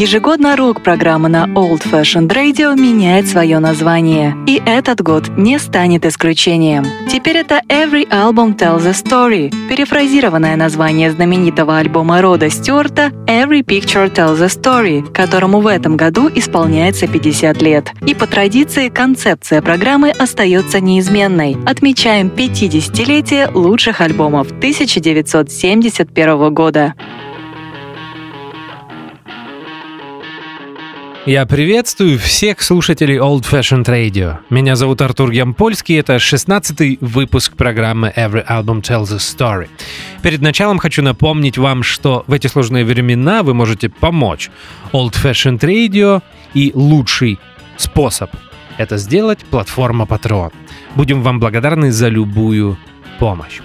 Ежегодно рок-программа на Old Fashioned Radio меняет свое название, и этот год не станет исключением. Теперь это Every Album Tells a Story, перефразированное название знаменитого альбома Рода Стюарта Every Picture Tells a Story, которому в этом году исполняется 50 лет. И по традиции концепция программы остается неизменной. Отмечаем 50-летие лучших альбомов 1971 года. Я приветствую всех слушателей Old Fashioned Radio. Меня зовут Артур Ямпольский, это 16-й выпуск программы Every Album Tells a Story. Перед началом хочу напомнить вам, что в эти сложные времена вы можете помочь Old Fashioned Radio и лучший способ это сделать – платформа Patreon. Будем вам благодарны за любую помощь.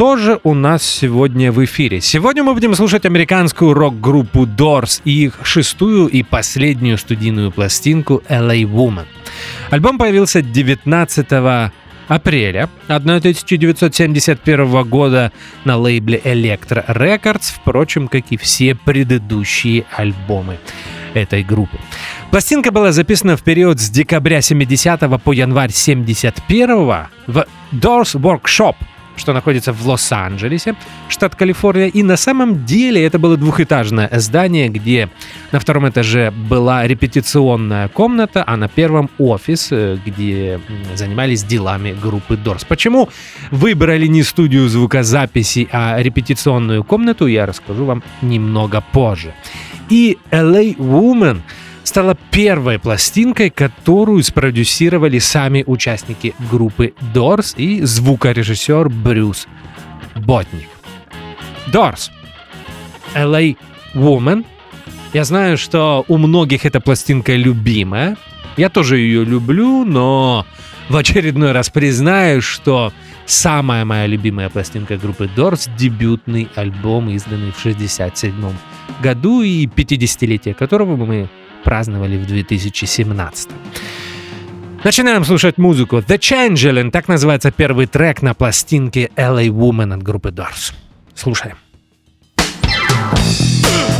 Что же у нас сегодня в эфире? Сегодня мы будем слушать американскую рок-группу Doors и их шестую и последнюю студийную пластинку LA Woman. Альбом появился 19 апреля 1971 года на лейбле Electro Records, впрочем, как и все предыдущие альбомы этой группы. Пластинка была записана в период с декабря 70 по январь 71 в Doors Workshop что находится в Лос-Анджелесе, штат Калифорния. И на самом деле это было двухэтажное здание, где на втором этаже была репетиционная комната, а на первом офис, э, где занимались делами группы Doors. Почему выбрали не студию звукозаписи, а репетиционную комнату, я расскажу вам немного позже. И LA Woman — стала первой пластинкой, которую спродюсировали сами участники группы Doors и звукорежиссер Брюс Ботник. Doors. LA Woman. Я знаю, что у многих эта пластинка любимая. Я тоже ее люблю, но в очередной раз признаю, что самая моя любимая пластинка группы Doors — дебютный альбом, изданный в 1967 году и 50-летие которого мы праздновали в 2017. Начинаем слушать музыку. The Changeling, так называется первый трек на пластинке LA Woman от группы Doors. Слушаем. Это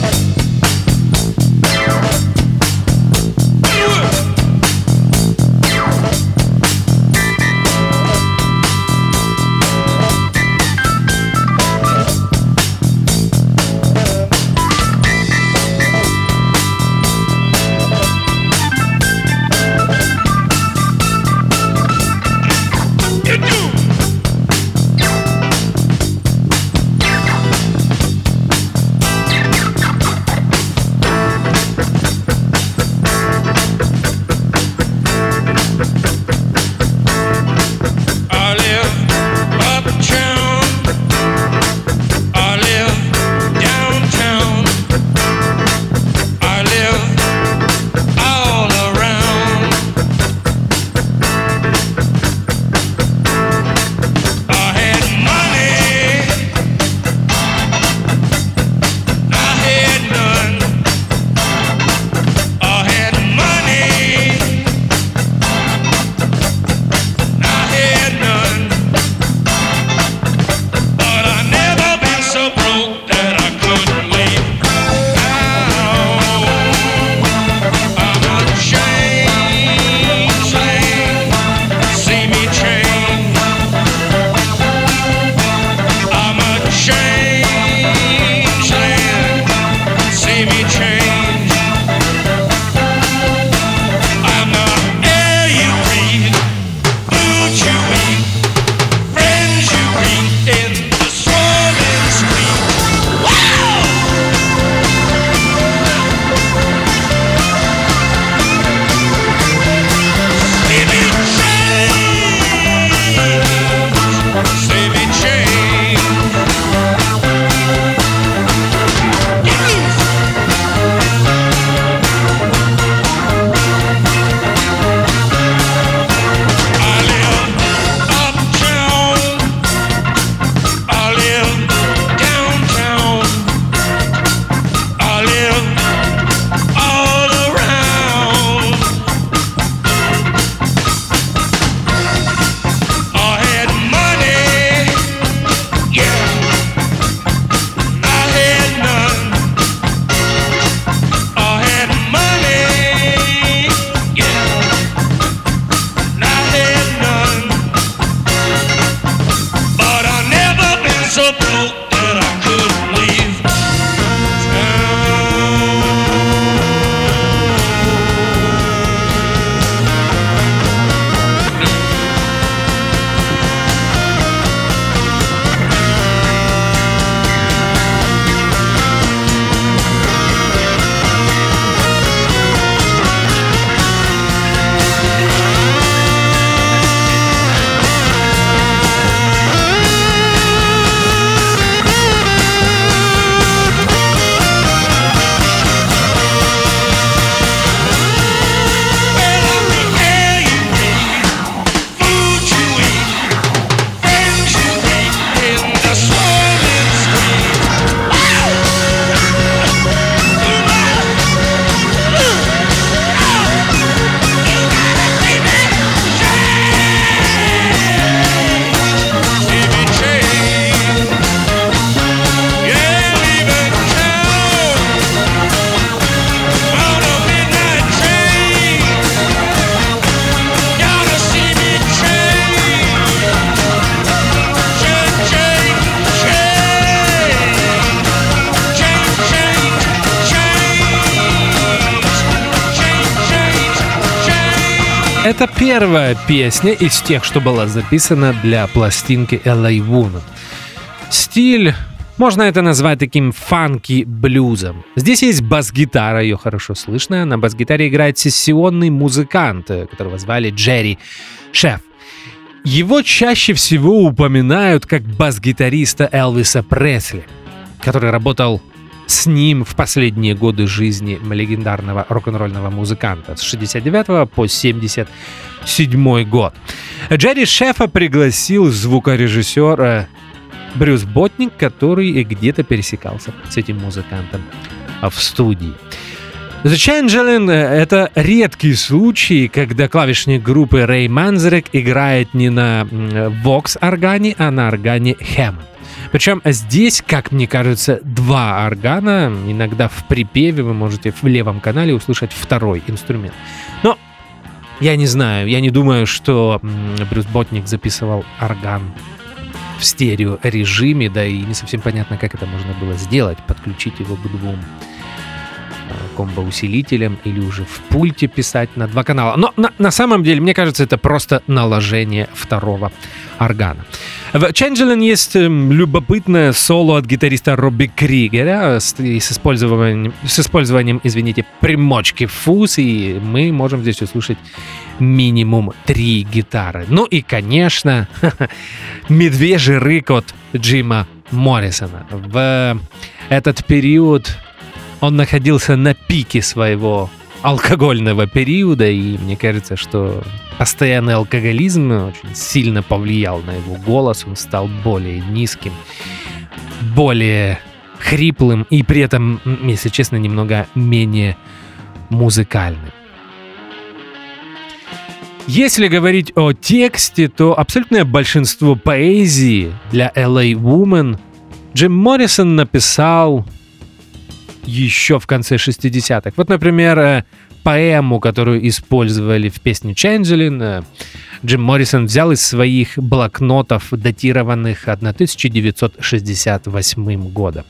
первая песня из тех, что была записана для пластинки LA Woman. Стиль можно это назвать таким фанки-блюзом. Здесь есть бас-гитара, ее хорошо слышно. На бас-гитаре играет сессионный музыкант, которого звали Джерри Шеф. Его чаще всего упоминают как бас-гитариста Элвиса Пресли, который работал с ним в последние годы жизни легендарного рок-н-ролльного музыканта с 69 по 77 год. Джерри Шефа пригласил звукорежиссера Брюс Ботник, который где-то пересекался с этим музыкантом в студии. The Changeling — это редкий случай, когда клавишник группы Рэй Манзерек играет не на Vox-органе, а на органе Hammond. Причем здесь, как мне кажется, два органа. Иногда в припеве вы можете в левом канале услышать второй инструмент. Но я не знаю, я не думаю, что Брюс Ботник записывал орган в стерео режиме, да и не совсем понятно, как это можно было сделать, подключить его к двум комбо-усилителем или уже в пульте писать на два канала. Но на, на самом деле, мне кажется, это просто наложение второго органа. В Changeling есть эм, любопытное соло от гитариста Робби Кригера с, с, использованием, с использованием, извините, примочки фуз, и мы можем здесь услышать минимум три гитары. Ну и, конечно, медвежий рык от Джима Моррисона. В этот период он находился на пике своего алкогольного периода, и мне кажется, что постоянный алкоголизм очень сильно повлиял на его голос, он стал более низким, более хриплым и при этом, если честно, немного менее музыкальным. Если говорить о тексте, то абсолютное большинство поэзии для LA Woman Джим Моррисон написал еще в конце 60-х. Вот, например, э, поэму, которую использовали в песне Changeling, э, Джим Моррисон взял из своих блокнотов, датированных 1968 годом.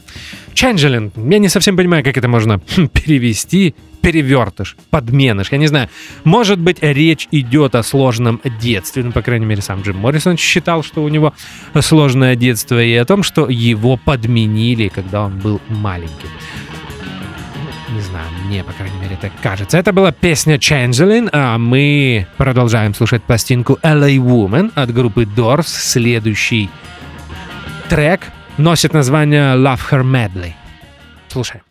Changeling, я не совсем понимаю, как это можно перевести. Перевертыш, подменыш, я не знаю. Может быть, речь идет о сложном детстве. Ну, по крайней мере, сам Джим Моррисон считал, что у него сложное детство, и о том, что его подменили, когда он был маленьким. Не знаю, мне, по крайней мере, так кажется. Это была песня Changeling, а мы продолжаем слушать пластинку LA Woman от группы Doors. Следующий трек носит название Love Her Madly. Слушаем.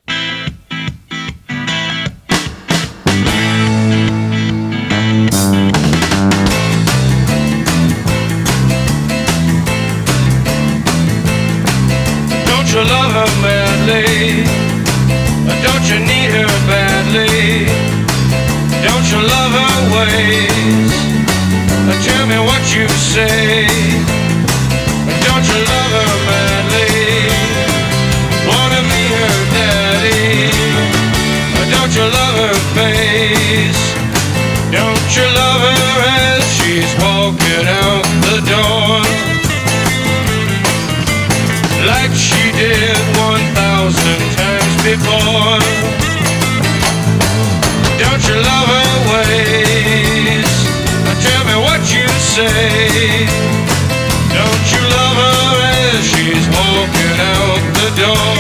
Before. Don't you love her ways? Tell me what you say. Don't you love her as she's walking out the door?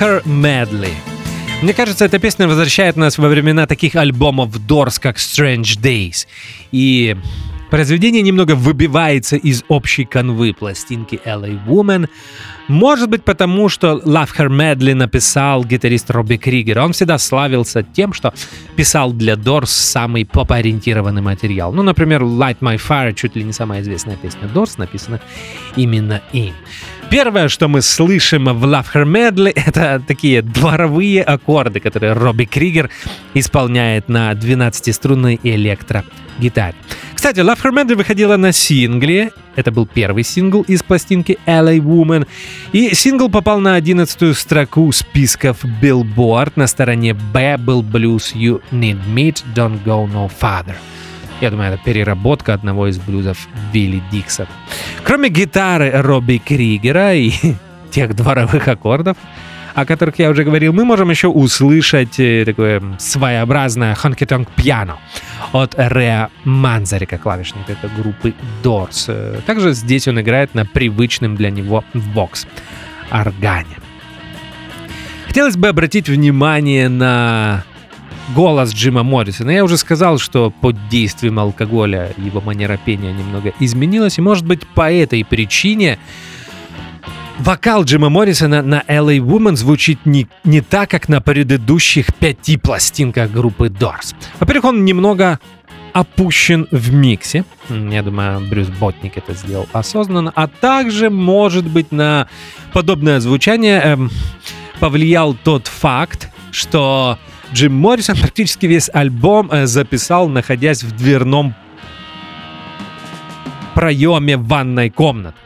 Her Madly. Мне кажется, эта песня возвращает нас во времена таких альбомов Doors, как Strange Days. И произведение немного выбивается из общей канвы пластинки LA Woman. Может быть, потому что Love Her Madly написал гитарист Робби Кригер. Он всегда славился тем, что писал для Doors самый поп-ориентированный материал. Ну, например, Light My Fire, чуть ли не самая известная песня Doors, написана именно им. Первое, что мы слышим в Love Her Medley, это такие дворовые аккорды, которые Робби Кригер исполняет на 12-струнной электрогитаре. Кстати, Love Her Medley выходила на сингле. Это был первый сингл из пластинки LA Woman. И сингл попал на 11-ю строку списков Billboard. На стороне B был блюз You Need Meat, Don't Go No Farther. Я думаю, это переработка одного из блюзов Вилли Диксона. Кроме гитары Робби Кригера и тех дворовых аккордов, о которых я уже говорил, мы можем еще услышать э, такое своеобразное honky-tonk пиано от Реа Манзарика, клавишника этой группы Doors. Э, также здесь он играет на привычном для него Vox органе. Хотелось бы обратить внимание на голос Джима Моррисона. Я уже сказал, что под действием алкоголя его манера пения немного изменилась, и может быть по этой причине вокал Джима Моррисона на LA Woman звучит не, не так, как на предыдущих пяти пластинках группы Doors. Во-первых, он немного опущен в миксе. Я думаю, Брюс Ботник это сделал осознанно. А также, может быть, на подобное звучание эм, повлиял тот факт, что Джим Моррисон практически весь альбом э, записал, находясь в дверном проеме ванной комнаты.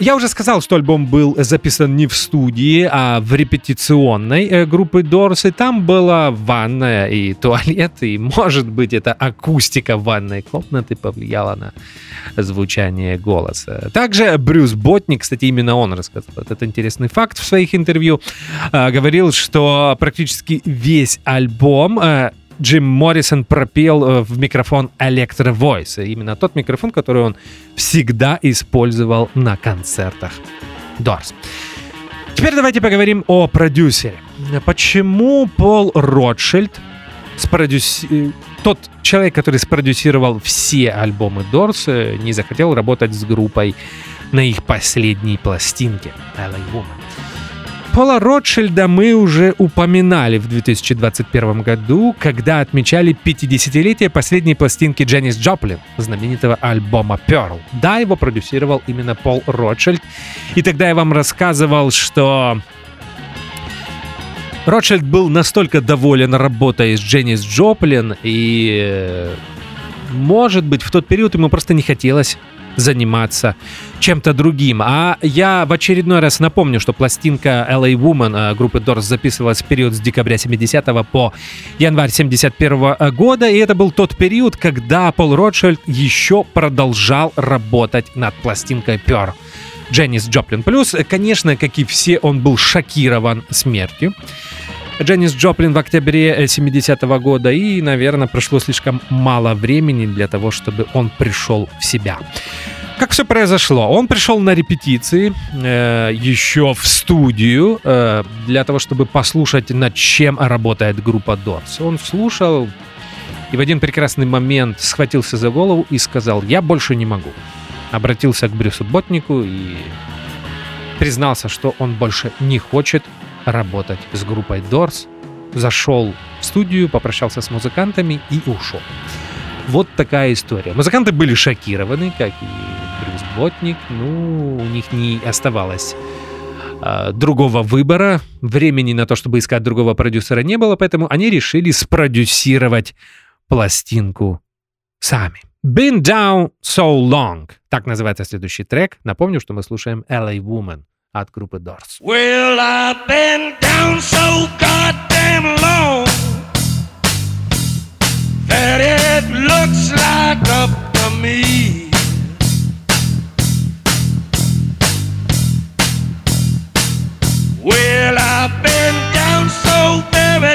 Я уже сказал, что альбом был записан не в студии, а в репетиционной э, группы Doors, и там была ванная и туалет, и, может быть, эта акустика ванной комнаты повлияла на звучание голоса. Также Брюс Ботник, кстати, именно он рассказал этот интересный факт в своих интервью, э, говорил, что практически весь альбом э, Джим Моррисон пропел э, в микрофон Electro Voice. Именно тот микрофон, который он всегда использовал на концертах Doors. Теперь давайте поговорим о продюсере. Почему Пол Ротшильд, спродюс... Э, тот человек, который спродюсировал все альбомы Doors, э, не захотел работать с группой на их последней пластинке LA Woman? Пола Ротшильда мы уже упоминали в 2021 году, когда отмечали 50-летие последней пластинки Дженнис Джоплин, знаменитого альбома Pearl. Да, его продюсировал именно Пол Ротшильд. И тогда я вам рассказывал, что Ротшильд был настолько доволен работой с Дженнис Джоплин, и, э, может быть, в тот период ему просто не хотелось заниматься чем-то другим. А я в очередной раз напомню, что пластинка LA Woman э, группы Doors записывалась в период с декабря 70 по январь 71 года, и это был тот период, когда Пол Ротшильд еще продолжал работать над пластинкой Pearl. Дженнис Джоплин. Плюс, конечно, как и все, он был шокирован смертью. Дженнис Джоплин в октябре 70 -го года, и, наверное, прошло слишком мало времени для того, чтобы он пришел в себя. Как все произошло? Он пришел на репетиции э, еще в студию э, для того, чтобы послушать, над чем работает группа Doors. Он слушал и в один прекрасный момент схватился за голову и сказал, я больше не могу. Обратился к Брюсу Ботнику и признался, что он больше не хочет работать с группой Doors, зашел в студию, попрощался с музыкантами и ушел. Вот такая история. Музыканты были шокированы, как и Брюс Ботник. Ну, у них не оставалось э, другого выбора. Времени на то, чтобы искать другого продюсера не было, поэтому они решили спродюсировать пластинку сами. Been Down So Long. Так называется следующий трек. Напомню, что мы слушаем LA Woman от группы Doors. Well, I've been down so goddamn long that it looks like up to me. Well, I've been down so very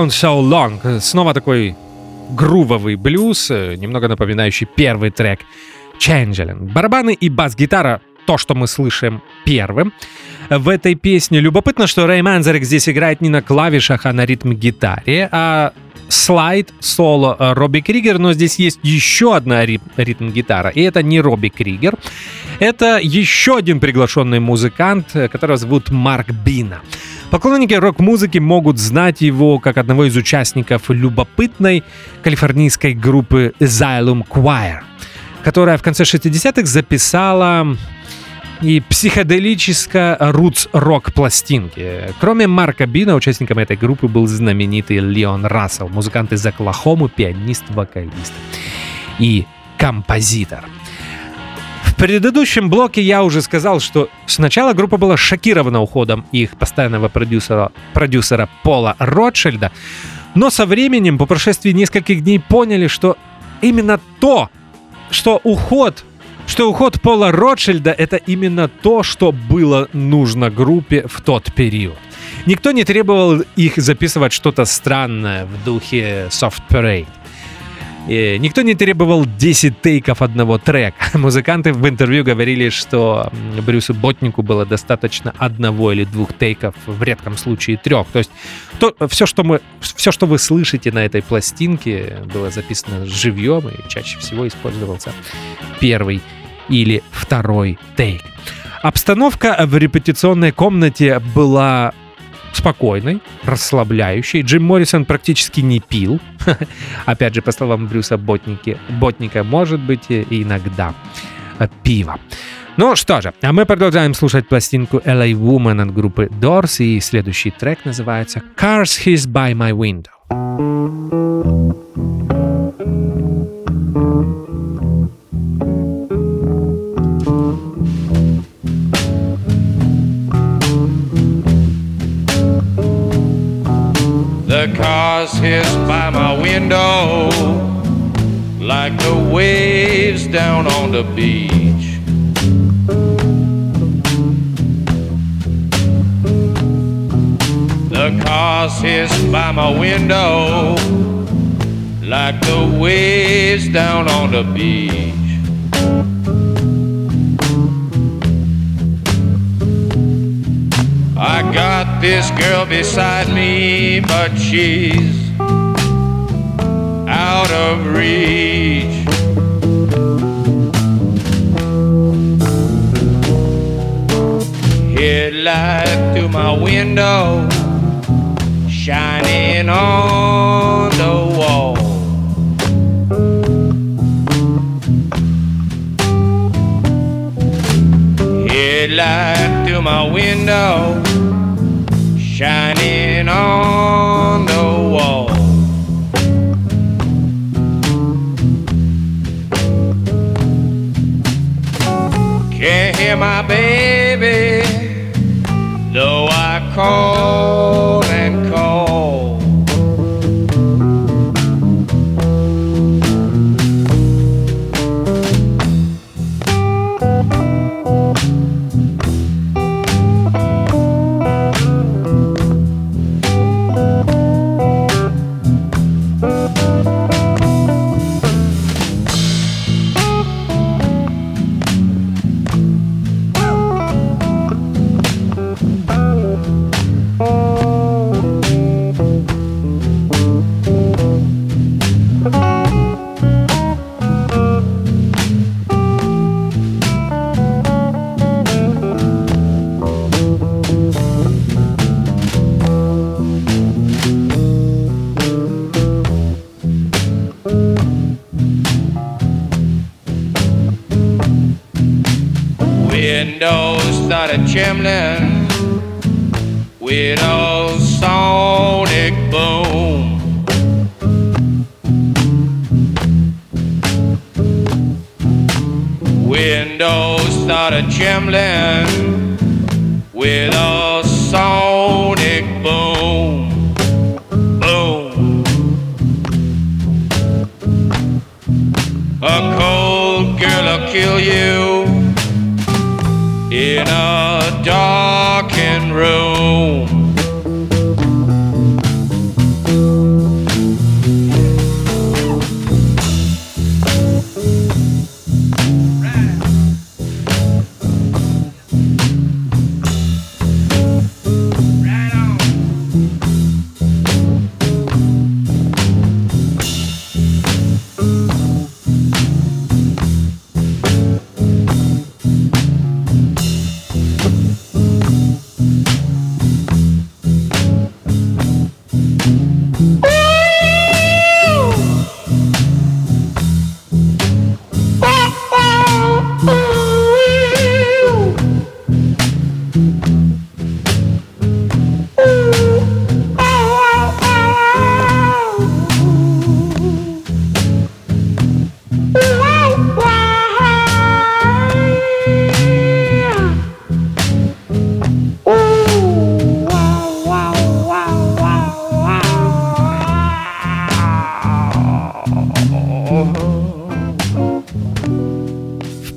Down So Long. Снова такой грувовый блюз, э, немного напоминающий первый трек Changeling. Барабаны и бас-гитара — то, что мы слышим первым в этой песне. Любопытно, что Рэй Манзарек здесь играет не на клавишах, а на ритм-гитаре, а слайд соло э, Робби Кригер, но здесь есть еще одна ри- ритм-гитара, и это не Робби Кригер, это еще один приглашенный музыкант, э, которого зовут Марк Бина. Поклонники рок-музыки могут знать его как одного из участников любопытной калифорнийской группы Asylum Choir, которая в конце 60-х записала и психоделическая рутс-рок пластинки. Кроме Марка Бина, участником этой группы был знаменитый Леон Рассел, музыкант из Оклахомы, пианист, вокалист и композитор. Предыдущем блоке я уже сказал, что сначала группа была шокирована уходом их постоянного продюсера, продюсера Пола Ротшильда, но со временем, по прошествии нескольких дней, поняли, что именно то, что уход что уход Пола Ротшильда — это именно то, что было нужно группе в тот период. Никто не требовал их записывать что-то странное в духе Soft Parade. И никто не требовал 10 тейков одного трека. Музыканты в интервью говорили, что Брюсу Ботнику было достаточно одного или двух тейков, в редком случае трех. То есть то, все, что мы, все, что вы слышите на этой пластинке, было записано живьем и чаще всего использовался первый или второй тейк. Обстановка в репетиционной комнате была спокойной, расслабляющей. Джим Моррисон практически не пил. Опять же, по словам Брюса Ботники, Ботника, может быть, иногда пиво. Ну что же, а мы продолжаем слушать пластинку LA Woman от группы Doors, и следующий трек называется Cars His By My Window. The cars hiss by my window like the waves down on the beach. The cars hiss by my window like the waves down on the beach. I got this girl beside me, but she's out of reach. Headlight through my window, shining on the wall. Headlight through my window, shining on the wall. Can't hear my baby, though I call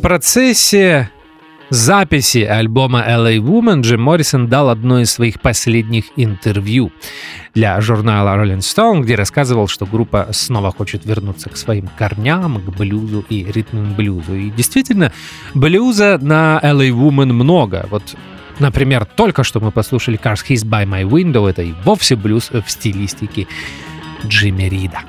процессе записи альбома LA Woman Джим Моррисон дал одно из своих последних интервью для журнала Rolling Stone, где рассказывал, что группа снова хочет вернуться к своим корням, к блюзу и ритму блюзу. И действительно, блюза на LA Woman много. Вот Например, только что мы послушали Cars His By My Window, это и вовсе блюз в стилистике Джимми Рида.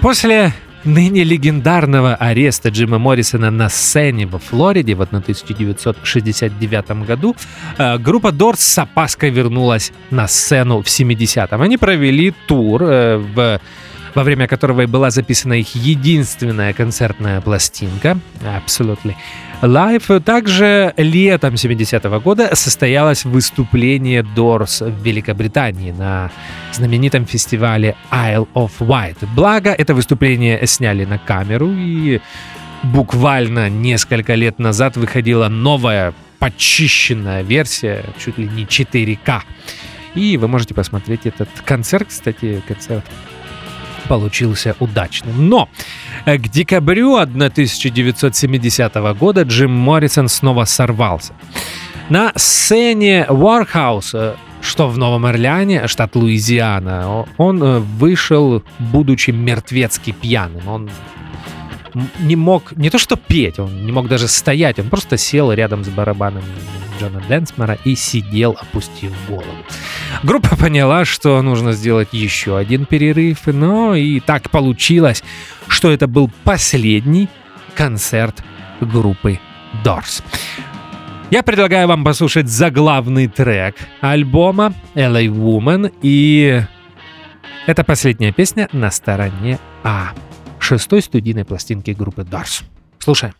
После ныне легендарного ареста Джима Моррисона на сцене во Флориде в 1969 году э, группа Дорс с опаской вернулась на сцену в 70-м. Они провели тур э, в во время которого и была записана их единственная концертная пластинка Absolutely Live. Также летом 70-го года состоялось выступление Doors в Великобритании на знаменитом фестивале Isle of Wight. Благо, это выступление сняли на камеру и буквально несколько лет назад выходила новая почищенная версия, чуть ли не 4К. И вы можете посмотреть этот концерт, кстати, концерт получился удачным. Но э, к декабрю 1970 года Джим Моррисон снова сорвался. На сцене Warhouse, что в Новом Орлеане, штат Луизиана, он э, вышел, будучи мертвецки пьяным. Он не мог не то что петь, он не мог даже стоять, он просто сел рядом с барабаном Джона Дэнсмора и сидел, опустив голову. Группа поняла, что нужно сделать еще один перерыв, но и так получилось, что это был последний концерт группы Doors. Я предлагаю вам послушать заглавный трек альбома LA Woman, и это последняя песня на стороне А шестой студийной пластинки группы Doors. Слушаем.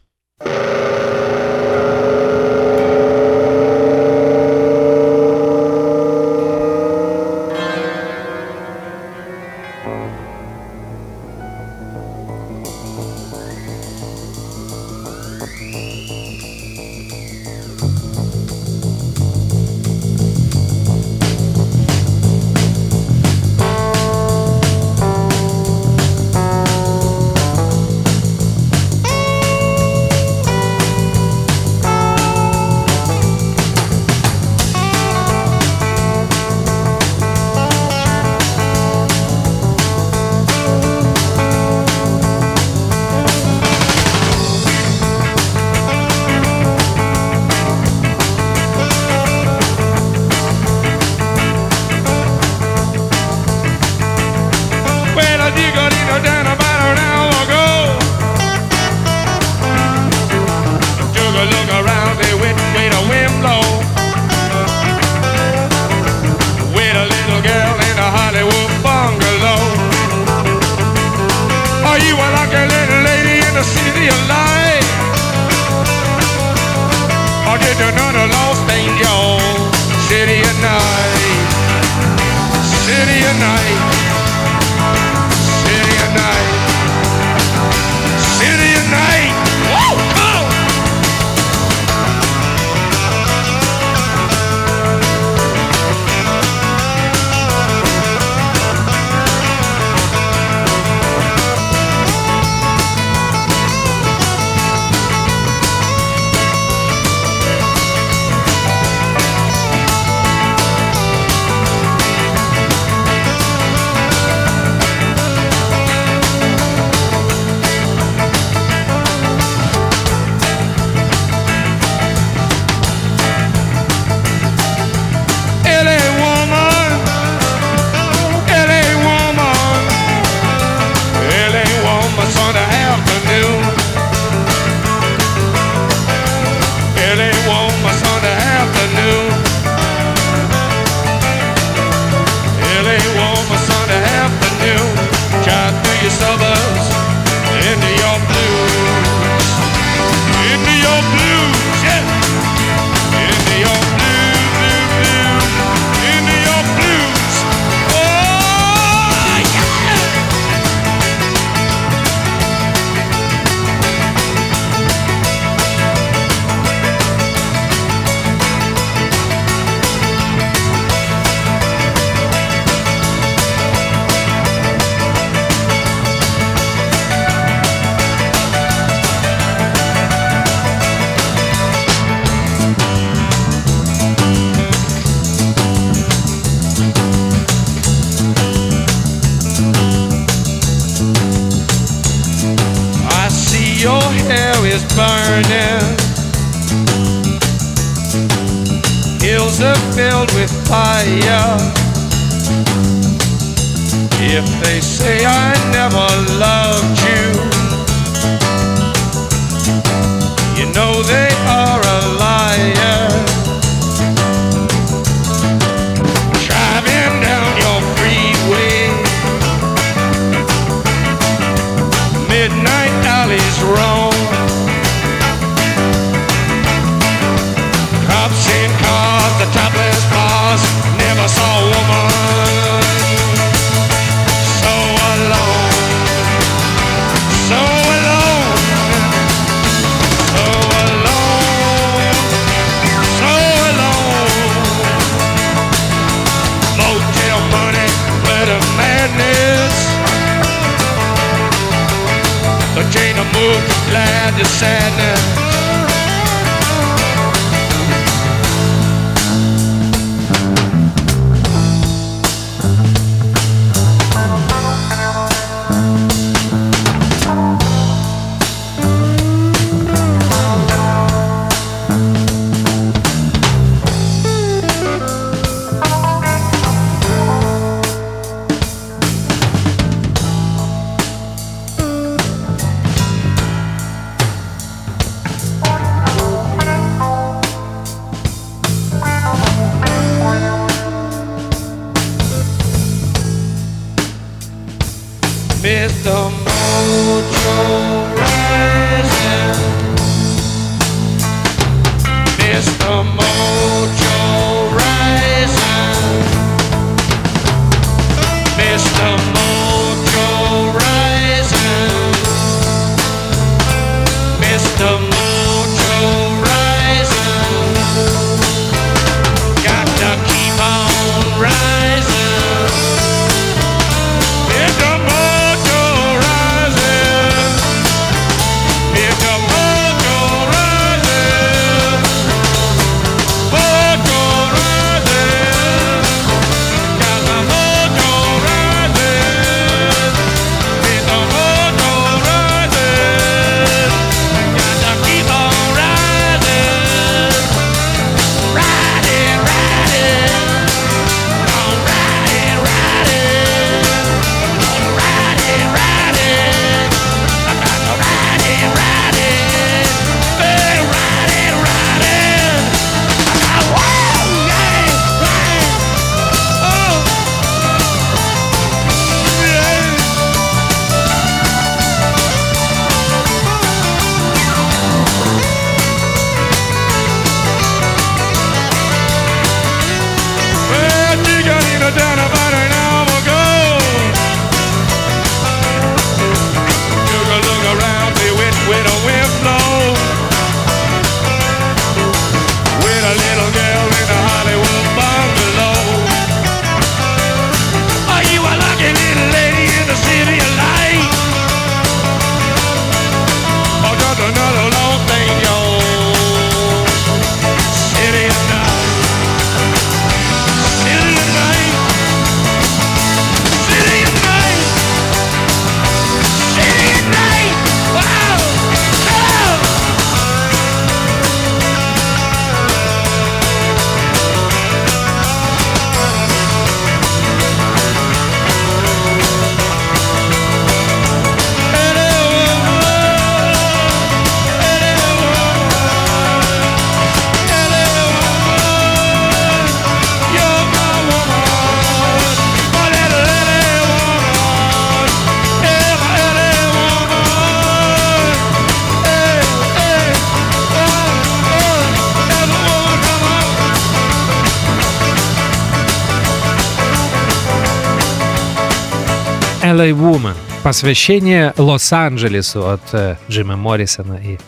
LA Woman. Посвящение Лос-Анджелесу от э, Джима Моррисона и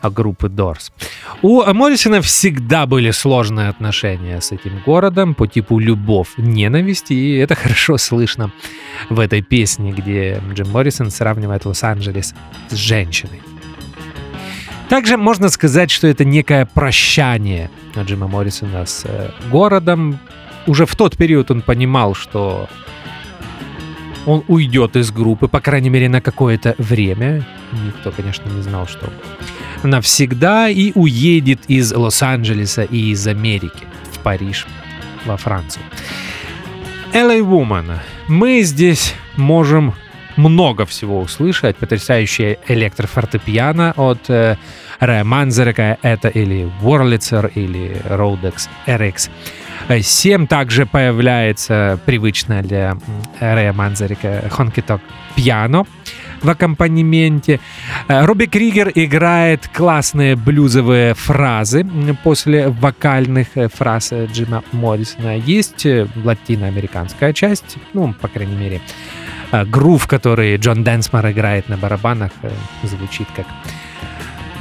а, группы Doors. У Моррисона всегда были сложные отношения с этим городом по типу любовь, ненависть, и это хорошо слышно в этой песне, где Джим Моррисон сравнивает Лос-Анджелес с женщиной. Также можно сказать, что это некое прощание Джима Моррисона с э, городом. Уже в тот период он понимал, что он уйдет из группы, по крайней мере, на какое-то время. Никто, конечно, не знал, что навсегда и уедет из Лос-Анджелеса и из Америки в Париж, во Францию. LA Woman. Мы здесь можем много всего услышать. Потрясающая электрофортепиано от э, Рэя Манзерека. Это или Ворлицер, или Rodex RX. 7 также появляется привычно для Рэя Манзарека honky-tonk пиано в аккомпанементе. Э, Робби Кригер играет классные блюзовые фразы после вокальных э, фраз Джима Моррисона. Есть э, латиноамериканская часть, ну, по крайней мере, грув, который Джон Дэнсмор играет на барабанах, звучит как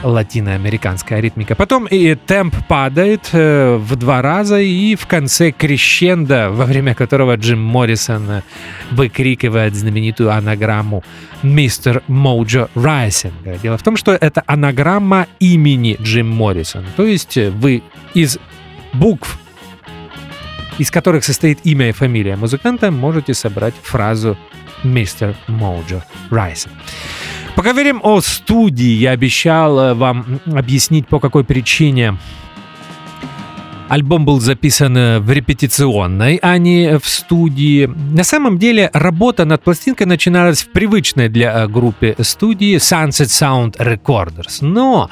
латиноамериканская ритмика. Потом и темп падает э, в два раза, и в конце крещендо, во время которого Джим Моррисон выкрикивает знаменитую анаграмму «Мистер Моджо Райсинга». Дело в том, что это анаграмма имени Джим Моррисон. То есть вы из букв из которых состоит имя и фамилия музыканта, можете собрать фразу «Мистер Моджо Райсинг». Поговорим о студии. Я обещал э, вам объяснить, по какой причине Альбом был записан э, в репетиционной, а не в студии. На самом деле работа над пластинкой начиналась в привычной для э, группы студии Sunset Sound Recorders. Но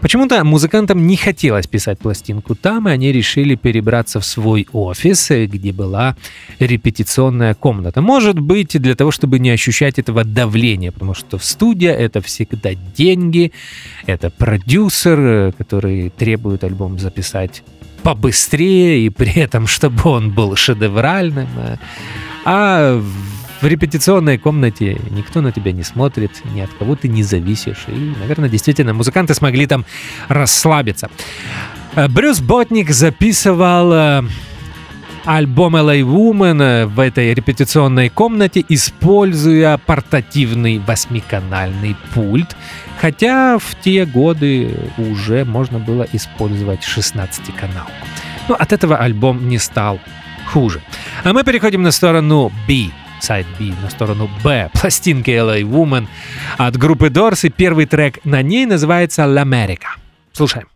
Почему-то музыкантам не хотелось писать пластинку там, и они решили перебраться в свой офис, где была репетиционная комната. Может быть, для того, чтобы не ощущать этого давления, потому что в студии это всегда деньги, это продюсер, который требует альбом записать побыстрее, и при этом, чтобы он был шедевральным. А в репетиционной комнате никто на тебя не смотрит, ни от кого ты не зависишь. И, наверное, действительно, музыканты смогли там расслабиться. Э, Брюс Ботник записывал э, альбом LA Woman в этой репетиционной комнате, используя портативный восьмиканальный пульт, хотя в те годы уже можно было использовать 16 канал. Но от этого альбом не стал хуже. А мы переходим на сторону B сайт B на сторону B пластинки LA Woman от группы Doors, и первый трек на ней называется «L'America». Слушаем.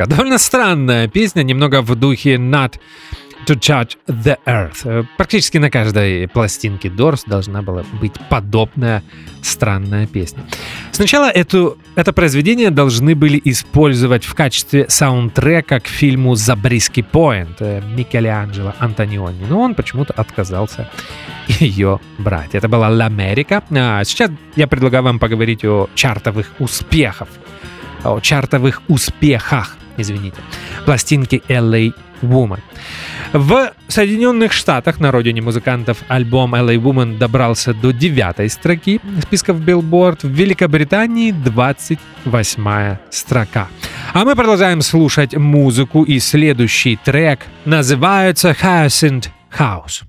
L'America. Довольно странная песня, немного в духе Not to Touch the Earth. Э, практически на каждой пластинке Doors должна была быть подобная странная песня. Сначала эту, это произведение должны были использовать в качестве саундтрека к фильму «Забриски Пойнт» э, Микеланджело Антониони, но он почему-то отказался ее брать. Это была «L'America». А сейчас я предлагаю вам поговорить о чартовых успехах о чартовых успехах, извините, пластинки LA Woman. В Соединенных Штатах, на родине музыкантов, альбом LA Woman добрался до девятой строки списков Billboard. В Великобритании 28 строка. А мы продолжаем слушать музыку, и следующий трек называется Hyacinth House.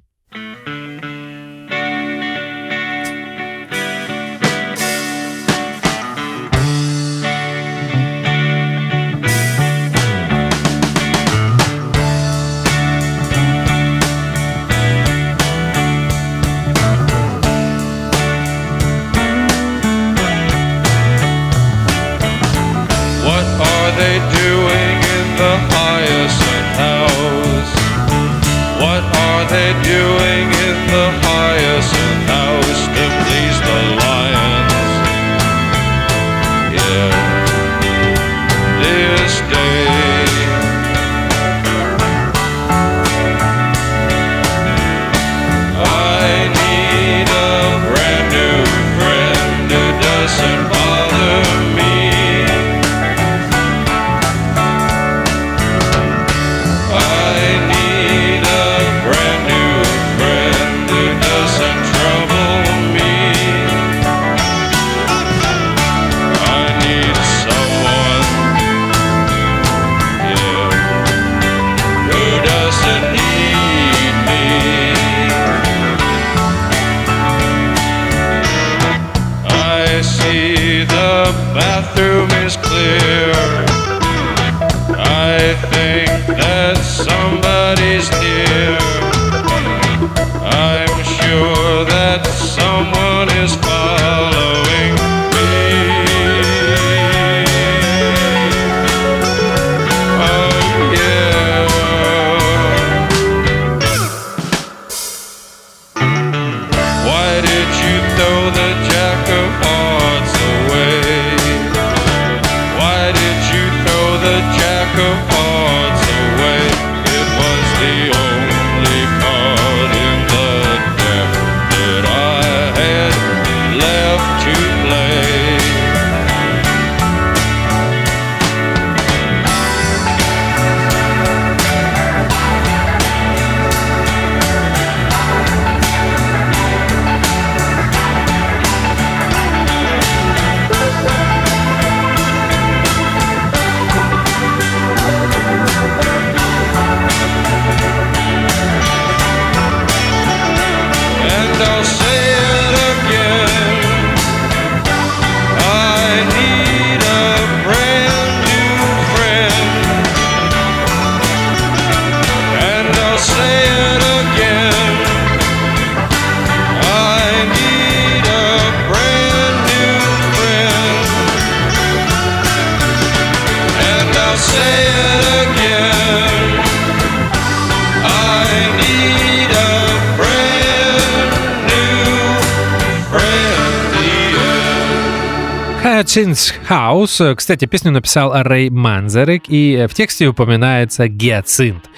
Hyacinth House. Кстати, песню написал Рэй Манзарек, и в тексте упоминается гиацинт.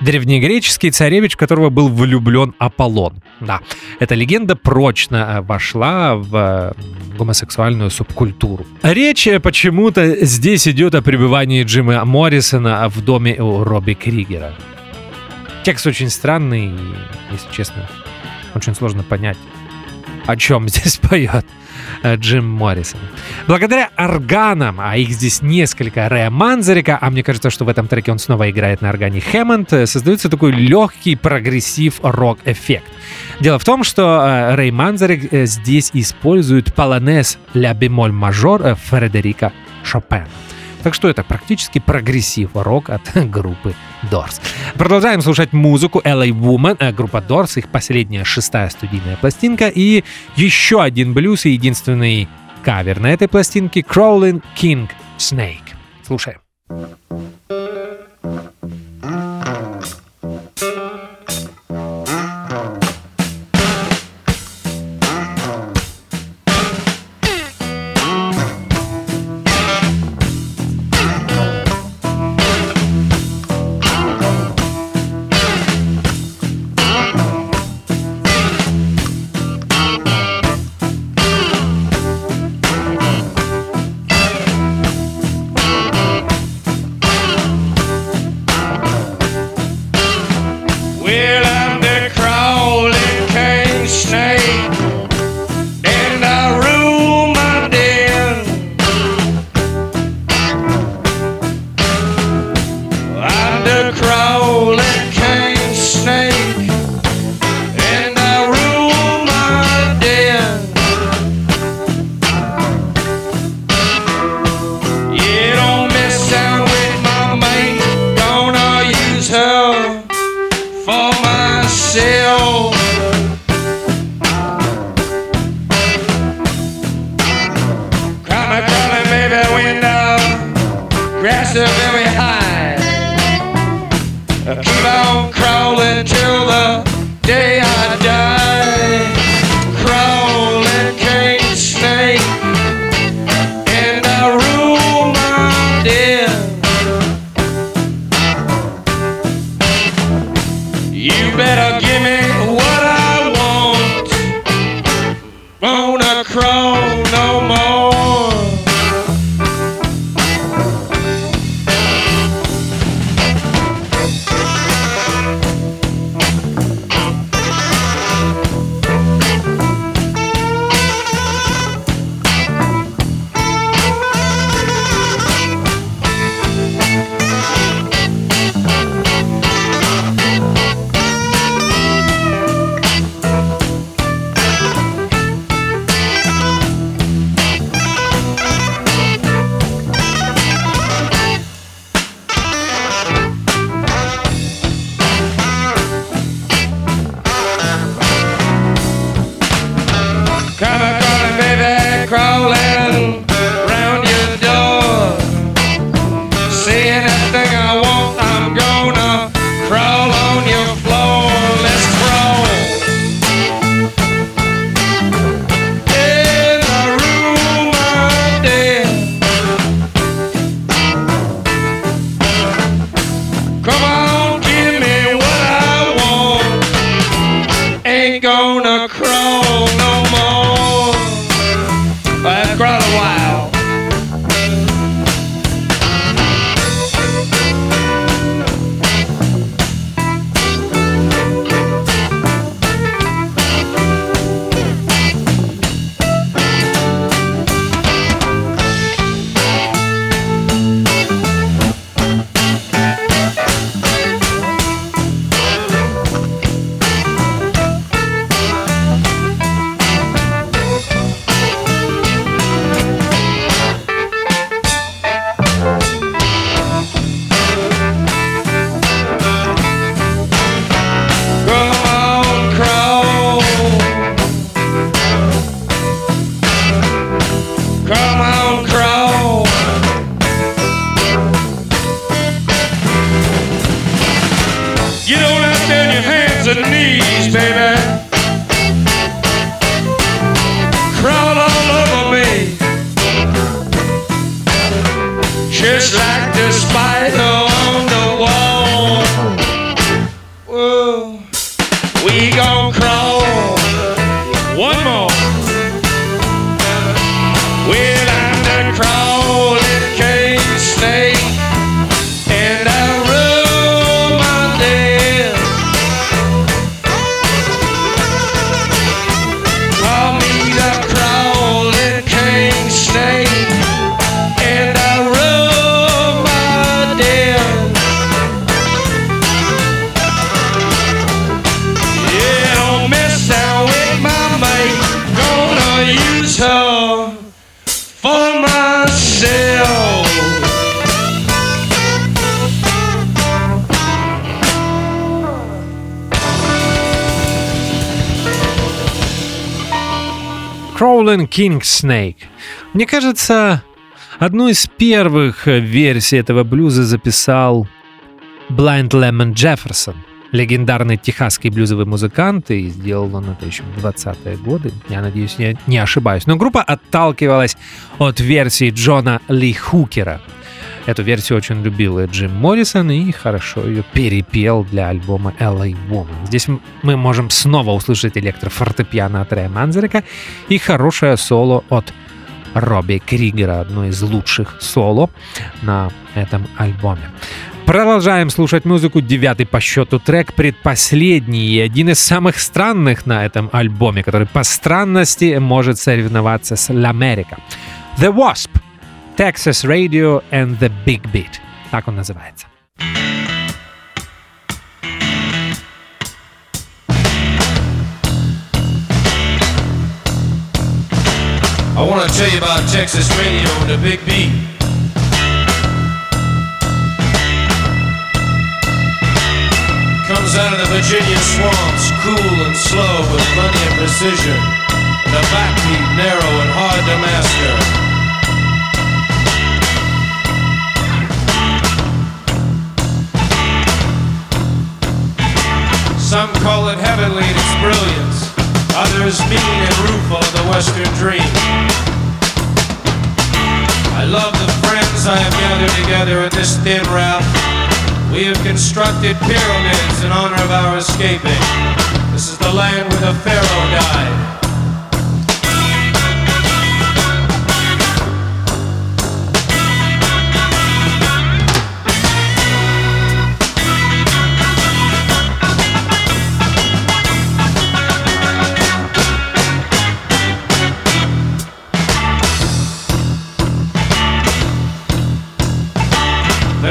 Древнегреческий царевич, в которого был влюблен Аполлон. Да, эта легенда прочно вошла в гомосексуальную субкультуру. Речь почему-то здесь идет о пребывании Джима Моррисона в доме у Робби Кригера. Текст очень странный, если честно, очень сложно понять, о чем здесь поет э, Джим Моррисон. Благодаря органам, а их здесь несколько, Рэя Манзарека, а мне кажется, что в этом треке он снова играет на органе Хэммонд, э, создается такой легкий progressive rock-эффект. Дело в том, что э, Рэй Манзарек здесь использует полонез ля бемоль мажор Фредерика Шопена. Так что это практически progressive rock от группы Doors. Продолжаем слушать музыку LA Woman, э, группа Doors, их последняя шестая студийная пластинка и еще один блюз и единственный кавер на этой пластинке Crawling King Snake. Слушаем. crow. King Snake. Мне кажется, одну из первых э, версий этого блюза записал Blind Lemon Jefferson, легендарный техасский блюзовый музыкант, и сделал он это еще в 20-е годы. Я надеюсь, я не ошибаюсь. Но группа отталкивалась от версии Джона Ли Хукера. Эту версию очень любил и Джим Моррисон и хорошо ее перепел для альбома LA Woman. Здесь мы можем снова услышать электрофортепиано от Рэя Манзарека и хорошее соло от Робби Кригера, одно из лучших соло на этом альбоме. Продолжаем слушать музыку. Девятый по счету трек, предпоследний и один из самых странных на этом альбоме, который по странности может соревноваться с L'America. The Wasp, Texas Radio and the Big Beat. Так он называется. I want to tell you about Texas radio and the Big Beat. Comes out of the Virginia swamps, cool and slow with plenty of precision. And the backbeat narrow and hard to master. Some call it heavenly its brilliance, others mean and rueful the Western dream. I love the friends I have gathered together in this thin raft. We have constructed pyramids in honor of our escaping. This is the land where the Pharaoh died.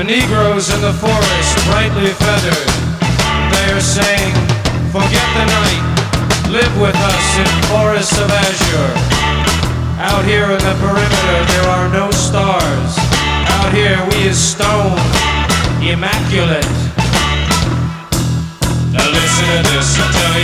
Negroes in the forest, brightly feathered, they are saying, Forget the night, live with us in forests of azure. Out here in the perimeter, there are no stars. Out here, we is stone, immaculate. Now listen to this, I'll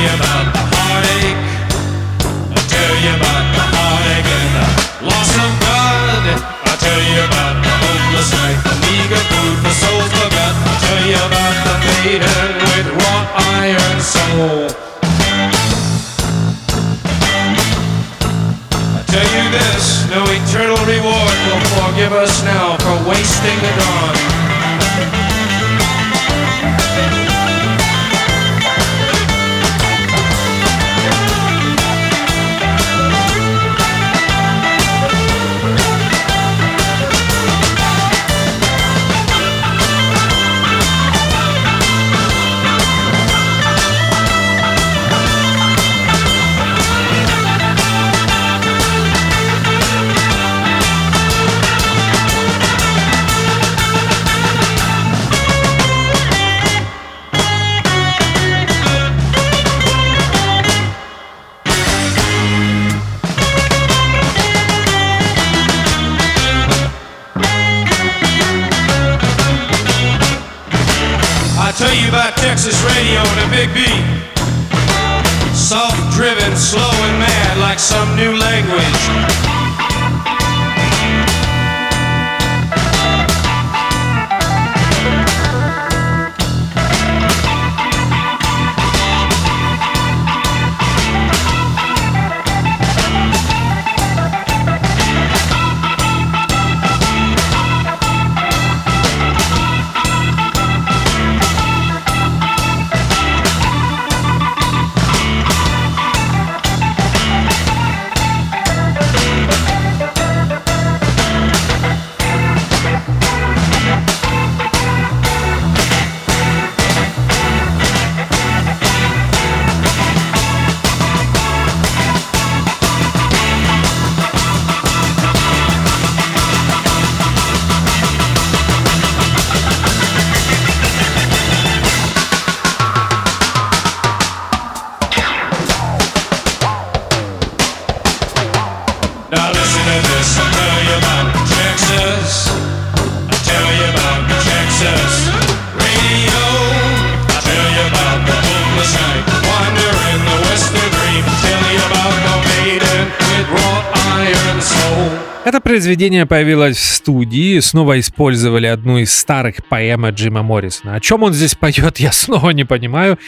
Это произведение появилось в студии, снова использовали одну из старых поэм Джима Моррисона. О чем он здесь поет, я снова не понимаю.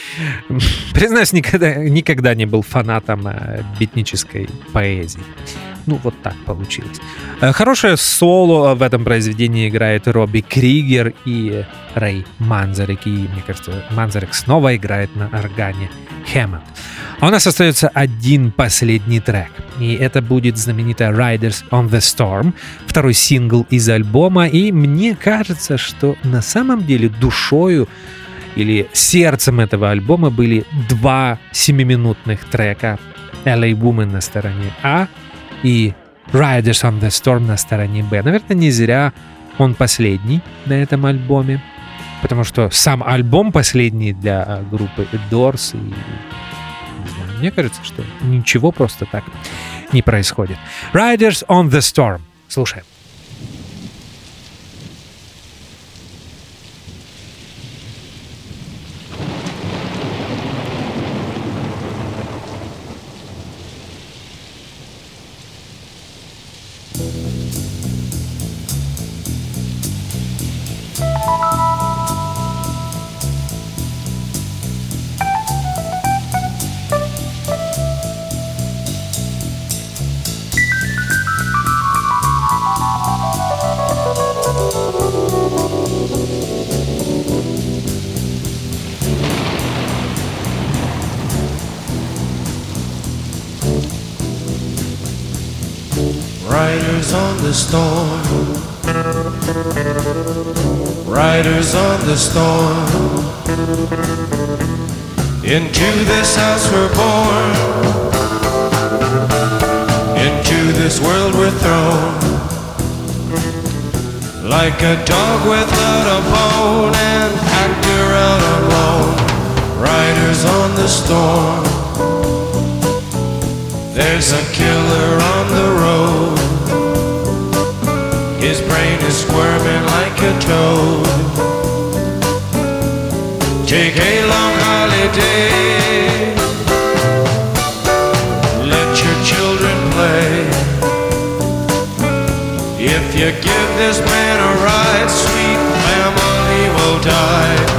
Признаюсь, никогда, никогда не был фанатом э, битнической поэзии. Ну, вот так получилось. Э, хорошее соло в этом произведении играет Робби Кригер и Рэй Манзарик. И, мне кажется, Манзарик снова играет на органе Хэммонд. А у нас остается один последний трек. И это будет знаменитая Riders on the Storm, второй сингл из альбома. И мне кажется, что на самом деле душою или сердцем этого альбома были два семиминутных трека LA Woman на стороне А и Riders on the Storm на стороне Б. Наверное, не зря он последний на этом альбоме, потому что сам альбом последний для группы Doors и мне кажется, что ничего просто так не происходит. Riders on the Storm. Слушаем. Like a dog without a bone, an actor out alone. Riders on the storm. There's a killer on the road. His brain is squirming like a toad. Take a long holiday. You give this man a ride, sweet family will die.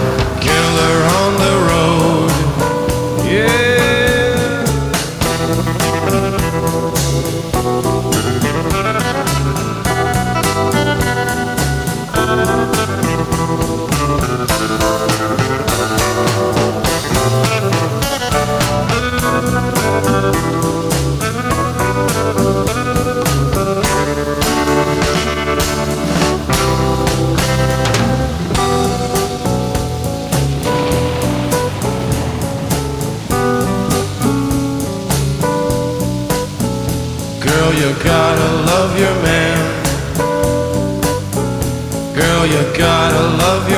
Gotta love your man. Girl, you gotta love your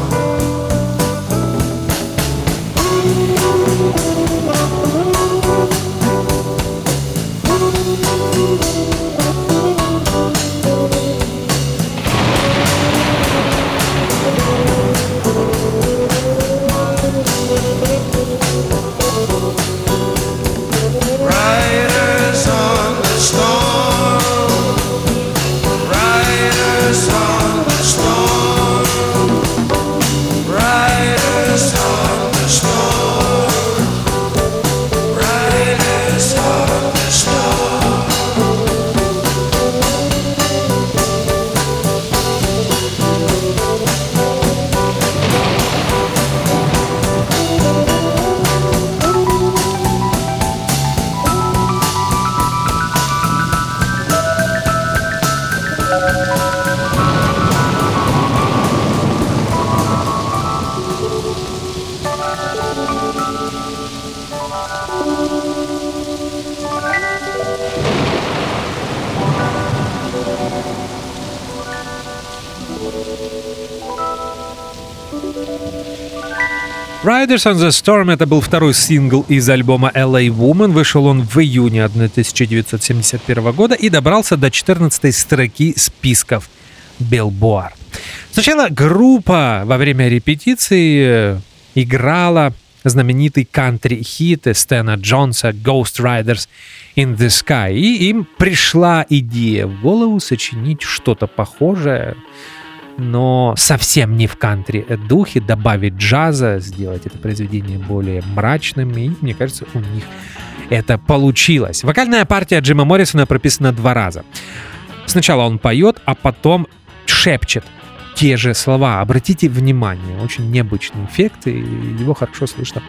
Riders on the Storm это был второй сингл из альбома LA Woman. Вышел он в июне 1971 года и добрался до 14 строки списков Billboard. Сначала группа во время репетиции э, играла знаменитый кантри-хит Стэна Джонса «Ghost Riders in the Sky». И им пришла идея в голову сочинить что-то похожее, но совсем не в кантри духе, добавить джаза, сделать это произведение более мрачным, и, мне кажется, у них это получилось. Вокальная партия Джима Моррисона прописана два раза. Сначала он поет, а потом шепчет те же слова. Обратите внимание, очень необычный эффект, и его хорошо слышно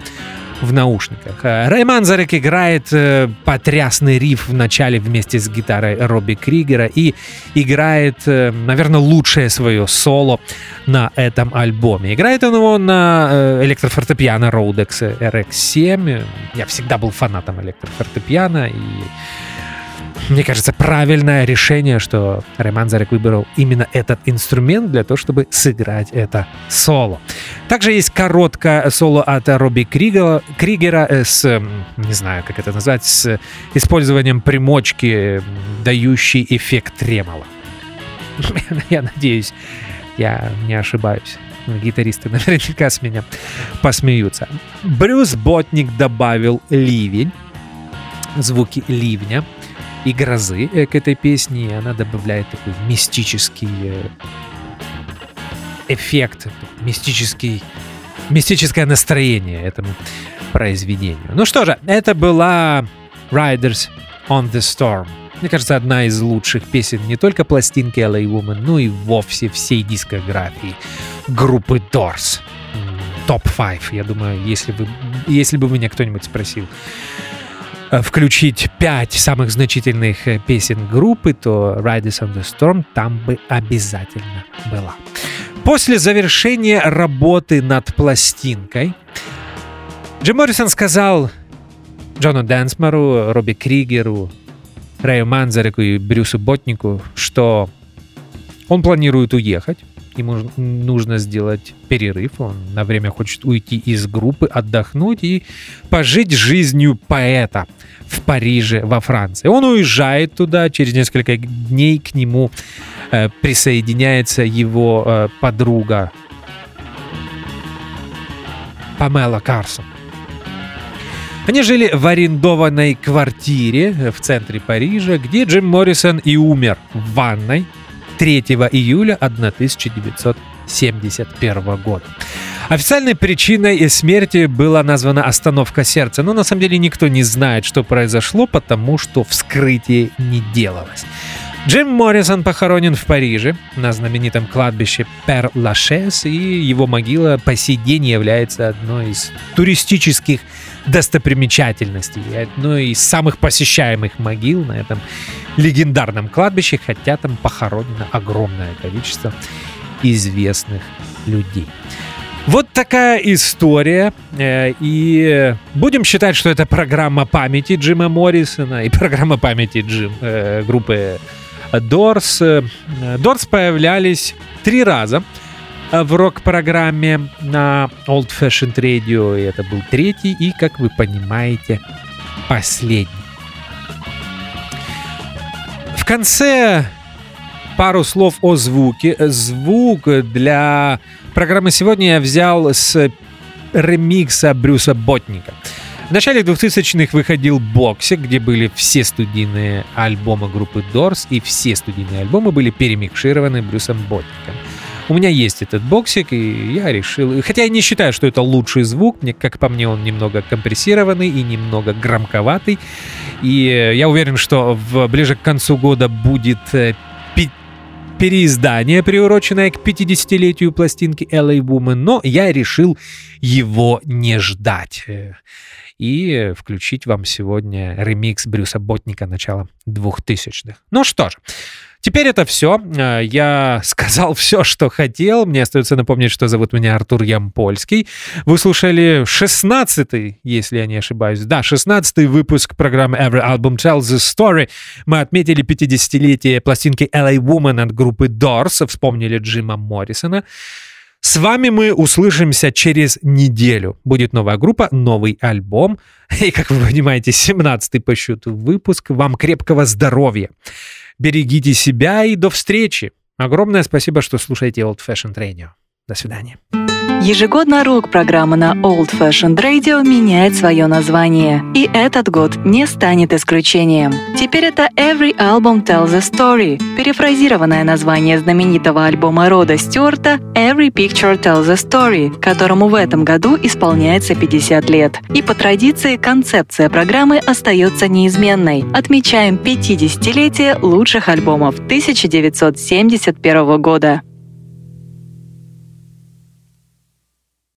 в наушниках. Э, Рэй Манзарек играет э, потрясный риф в начале вместе с гитарой Робби Кригера и играет, э, наверное, лучшее свое соло на этом альбоме. Играет он его на э, электрофортепиано Rodex RX7. Я всегда был фанатом электрофортепиано и мне кажется, правильное решение, что Роман Зарек выбрал именно этот инструмент для того, чтобы сыграть это соло. Также есть короткое соло от Робби Кригера, Кригера э, с, не знаю, как это назвать, с использованием примочки, дающей эффект тремола. Я надеюсь, я не ошибаюсь. Гитаристы наверняка с меня посмеются. Брюс Ботник добавил ливень, звуки ливня и грозы э, к этой песне, и она добавляет такой мистический э, эффект, мистический, мистическое настроение этому произведению. Ну что же, это была Riders on the Storm. Мне кажется, одна из лучших песен не только пластинки LA Woman, но и вовсе всей дискографии группы Doors. Топ-5, я думаю, если бы, если бы меня кто-нибудь спросил включить пять самых значительных э, песен группы, то Riders on the Storm там бы обязательно была. После завершения работы над пластинкой Джим Моррисон сказал Джону Дэнсмору, Робби Кригеру, Рэю Манзареку и Брюсу Ботнику, что он планирует уехать, ему нужно сделать перерыв, он на время хочет уйти из группы, отдохнуть и пожить жизнью поэта в Париже, во Франции. Он уезжает туда, через несколько дней к нему э, присоединяется его э, подруга Памела Карсон. Они жили в арендованной квартире в центре Парижа, где Джим Моррисон и умер в ванной 3 июля 1971 года. Официальной причиной смерти была названа остановка сердца, но на самом деле никто не знает, что произошло, потому что вскрытие не делалось. Джим Моррисон похоронен в Париже на знаменитом кладбище Пер-Лашес, и его могила по сей день является одной из туристических достопримечательностей, одной из самых посещаемых могил на этом легендарном кладбище, хотя там похоронено огромное количество известных людей. Вот такая история. Э, и будем считать, что это программа памяти Джима Моррисона и программа памяти Джим, э, группы Doors. Doors появлялись три раза в рок-программе на Old Fashioned Radio. И это был третий и, как вы понимаете, последний. В конце пару слов о звуке. Звук для программы сегодня я взял с ремикса Брюса Ботника. В начале 2000-х выходил боксик, где были все студийные альбомы группы Doors, и все студийные альбомы были перемикшированы Брюсом Ботником. У меня есть этот боксик, и я решил... Хотя я не считаю, что это лучший звук. Мне, как по мне, он немного компрессированный и немного громковатый. И я уверен, что в, ближе к концу года будет э, переиздание, приуроченное к 50-летию пластинки LA Woman, но я решил его не ждать э, и включить вам сегодня ремикс Брюса Ботника начала 2000-х. Ну что ж, Теперь это все. Э, я сказал все, что хотел. Мне остается напомнить, что зовут меня Артур Ямпольский. Вы слушали 16-й, если я не ошибаюсь. Да, 16-й выпуск программы Every Album Tells a Story. Мы отметили 50-летие пластинки LA Woman от группы Doors. Вспомнили Джима Моррисона. С вами мы услышимся через неделю. Будет новая группа, новый альбом. И, как вы понимаете, 17-й по счету выпуск. Вам крепкого здоровья. Берегите себя и до встречи. Огромное спасибо, что слушаете Old Fashioned Radio. До свидания. Ежегодно рок-программа на Old Fashioned Radio меняет свое название, и этот год не станет исключением. Теперь это Every Album Tells a Story, перефразированное название знаменитого альбома Рода Стюарта Every Picture Tells a Story, которому в этом году исполняется 50 лет. И по традиции концепция программы остается неизменной. Отмечаем 50-летие лучших альбомов 1971 года.